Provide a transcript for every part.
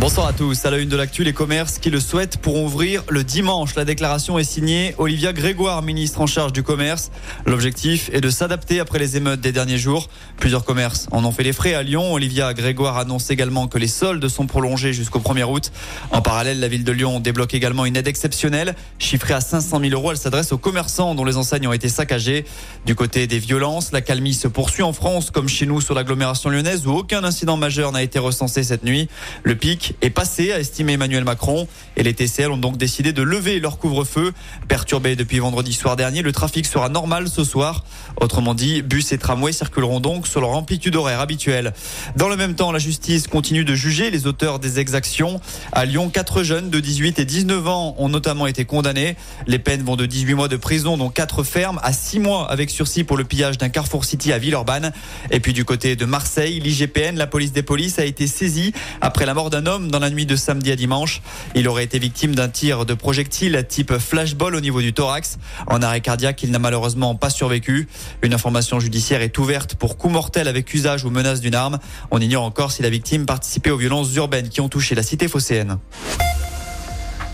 Bonsoir à tous. À la une de l'actu, les commerces qui le souhaitent pourront ouvrir le dimanche. La déclaration est signée Olivia Grégoire, ministre en charge du commerce. L'objectif est de s'adapter après les émeutes des derniers jours. Plusieurs commerces en ont fait les frais à Lyon. Olivia Grégoire annonce également que les soldes sont prolongés jusqu'au 1er août. En parallèle, la ville de Lyon débloque également une aide exceptionnelle. Chiffrée à 500 000 euros, elle s'adresse aux commerçants dont les enseignes ont été saccagées. Du côté des violences, la calmie se poursuit en France, comme chez nous sur l'agglomération lyonnaise où aucun incident majeur n'a été recensé cette nuit. Le pic est passé, a estimé Emmanuel Macron. Et les TCL ont donc décidé de lever leur couvre-feu. Perturbé depuis vendredi soir dernier, le trafic sera normal ce soir. Autrement dit, bus et tramways circuleront donc sur leur amplitude horaire habituelle. Dans le même temps, la justice continue de juger les auteurs des exactions. À Lyon, quatre jeunes de 18 et 19 ans ont notamment été condamnés. Les peines vont de 18 mois de prison, dont 4 fermes, à 6 mois avec sursis pour le pillage d'un Carrefour City à Villeurbanne. Et puis du côté de Marseille, l'IGPN, la police des polices, a été saisie après la mort d'un homme dans la nuit de samedi à dimanche. Il aurait été victime d'un tir de projectile type flashball au niveau du thorax. En arrêt cardiaque, il n'a malheureusement pas survécu. Une information judiciaire est ouverte pour coup mortel avec usage ou menace d'une arme. On ignore encore si la victime participait aux violences urbaines qui ont touché la cité phocéenne.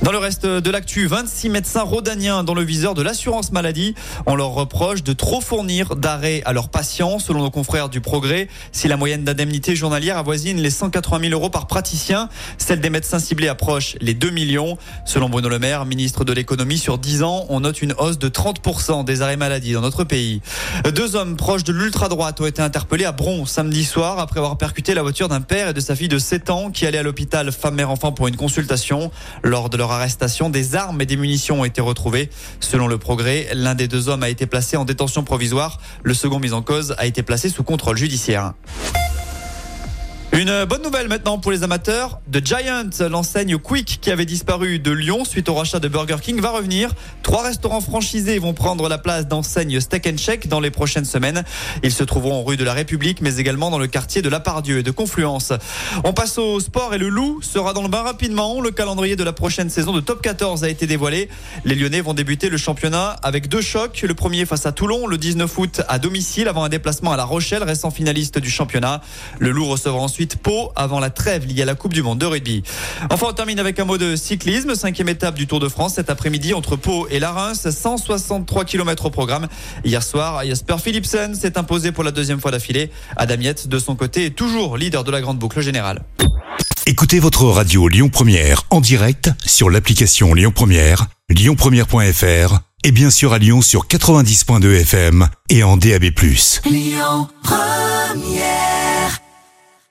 Dans le reste de l'actu, 26 médecins rhodaniens dans le viseur de l'assurance maladie. On leur reproche de trop fournir d'arrêts à leurs patients, selon nos confrères du Progrès. Si la moyenne d'indemnité journalière avoisine les 180 000 euros par praticien, celle des médecins ciblés approche les 2 millions. Selon Bruno Le Maire, ministre de l'économie, sur 10 ans, on note une hausse de 30% des arrêts maladie dans notre pays. Deux hommes proches de l'ultra-droite ont été interpellés à Bron samedi soir après avoir percuté la voiture d'un père et de sa fille de 7 ans qui allaient à l'hôpital femme-mère-enfant pour une consultation. Lors de leur arrestation, des armes et des munitions ont été retrouvées. Selon le progrès, l'un des deux hommes a été placé en détention provisoire. Le second mis en cause a été placé sous contrôle judiciaire. Une bonne nouvelle maintenant pour les amateurs. The Giant, l'enseigne Quick qui avait disparu de Lyon suite au rachat de Burger King, va revenir. Trois restaurants franchisés vont prendre la place d'enseigne Steak and Shake dans les prochaines semaines. Ils se trouveront rue de la République, mais également dans le quartier de La Pardieu et de Confluence. On passe au sport et le loup sera dans le bain rapidement. Le calendrier de la prochaine saison de Top 14 a été dévoilé. Les Lyonnais vont débuter le championnat avec deux chocs. Le premier face à Toulon le 19 août à domicile avant un déplacement à La Rochelle, récent finaliste du championnat. Le loup recevra ensuite Pau avant la trêve liée à la Coupe du Monde de rugby. Enfin, on termine avec un mot de cyclisme. Cinquième étape du Tour de France cet après-midi entre Pau et la Reims. 163 km au programme. Hier soir, Jasper Philipsen s'est imposé pour la deuxième fois d'affilée. Adam Yates, de son côté, est toujours leader de la grande boucle générale. Écoutez votre radio Lyon Première en direct sur l'application Lyon Première, lyonpremière.fr et bien sûr à Lyon sur 90.2 FM et en DAB+. Lyon Première